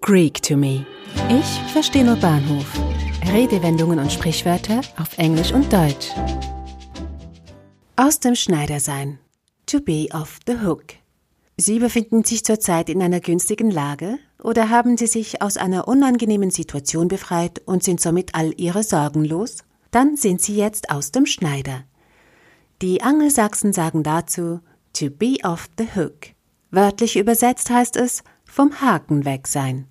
Greek to me. Ich verstehe nur Bahnhof. Redewendungen und Sprichwörter auf Englisch und Deutsch. Aus dem Schneidersein. To be off the hook. Sie befinden sich zurzeit in einer günstigen Lage oder haben Sie sich aus einer unangenehmen Situation befreit und sind somit all Ihre Sorgen los? Dann sind Sie jetzt aus dem Schneider. Die Angelsachsen sagen dazu to be off the hook. Wörtlich übersetzt heißt es vom Haken weg sein.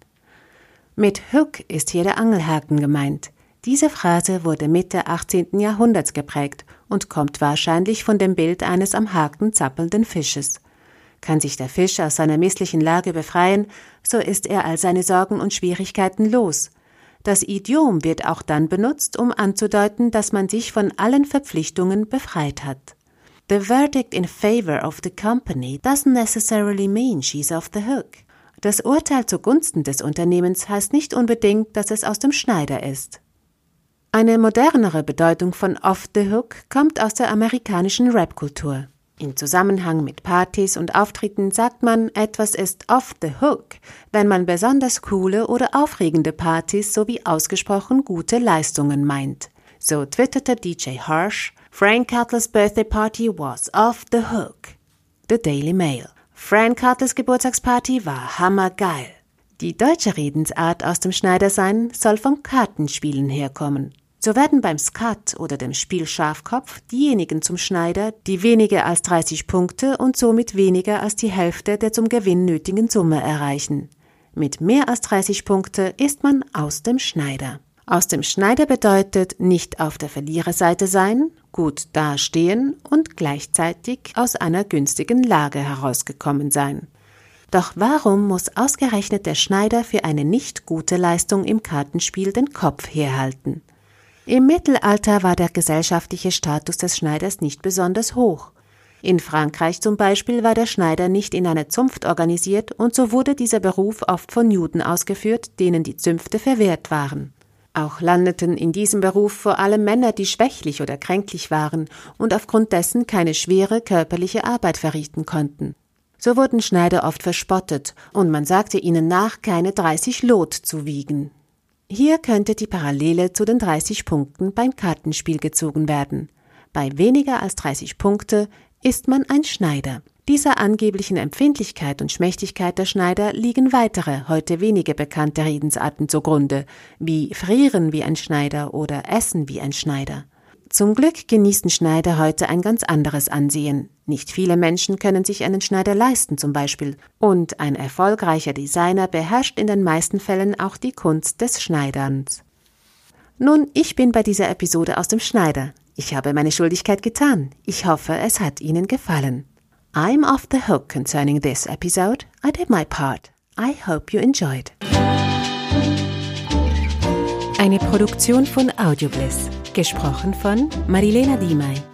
Mit Hook ist hier der Angelhaken gemeint. Diese Phrase wurde Mitte 18. Jahrhunderts geprägt und kommt wahrscheinlich von dem Bild eines am Haken zappelnden Fisches. Kann sich der Fisch aus seiner misslichen Lage befreien, so ist er all seine Sorgen und Schwierigkeiten los. Das Idiom wird auch dann benutzt, um anzudeuten, dass man sich von allen Verpflichtungen befreit hat. The verdict in favor of the company doesn't necessarily mean she's off the hook. Das Urteil zugunsten des Unternehmens heißt nicht unbedingt, dass es aus dem Schneider ist. Eine modernere Bedeutung von off the hook kommt aus der amerikanischen Rapkultur. Im Zusammenhang mit Partys und Auftritten sagt man, etwas ist off the hook, wenn man besonders coole oder aufregende Partys sowie ausgesprochen gute Leistungen meint. So twitterte DJ Harsh, Frank Cutler's birthday party was off the hook. The Daily Mail. Frank Carters Geburtstagsparty war hammergeil. Die deutsche Redensart aus dem Schneidersein soll vom Kartenspielen herkommen. So werden beim Skat oder dem Spiel Schafkopf diejenigen zum Schneider, die weniger als 30 Punkte und somit weniger als die Hälfte der zum Gewinn nötigen Summe erreichen. Mit mehr als 30 Punkte ist man aus dem Schneider. Aus dem Schneider bedeutet nicht auf der Verliererseite sein, gut dastehen und gleichzeitig aus einer günstigen Lage herausgekommen sein. Doch warum muss ausgerechnet der Schneider für eine nicht gute Leistung im Kartenspiel den Kopf herhalten? Im Mittelalter war der gesellschaftliche Status des Schneiders nicht besonders hoch. In Frankreich zum Beispiel war der Schneider nicht in einer Zunft organisiert und so wurde dieser Beruf oft von Juden ausgeführt, denen die Zünfte verwehrt waren. Auch landeten in diesem Beruf vor allem Männer, die schwächlich oder kränklich waren und aufgrund dessen keine schwere körperliche Arbeit verrichten konnten. So wurden Schneider oft verspottet, und man sagte ihnen nach, keine 30 Lot zu wiegen. Hier könnte die Parallele zu den 30 Punkten beim Kartenspiel gezogen werden. Bei weniger als 30 Punkte ist man ein Schneider. Dieser angeblichen Empfindlichkeit und Schmächtigkeit der Schneider liegen weitere, heute wenige bekannte Redensarten zugrunde, wie frieren wie ein Schneider oder essen wie ein Schneider. Zum Glück genießen Schneider heute ein ganz anderes Ansehen. Nicht viele Menschen können sich einen Schneider leisten zum Beispiel, und ein erfolgreicher Designer beherrscht in den meisten Fällen auch die Kunst des Schneiderns. Nun, ich bin bei dieser Episode aus dem Schneider. Ich habe meine Schuldigkeit getan. Ich hoffe, es hat Ihnen gefallen. I'm off the hook concerning this episode. I did my part. I hope you enjoyed. Eine Produktion von Audiobliss. Gesprochen von Marilena Diemey.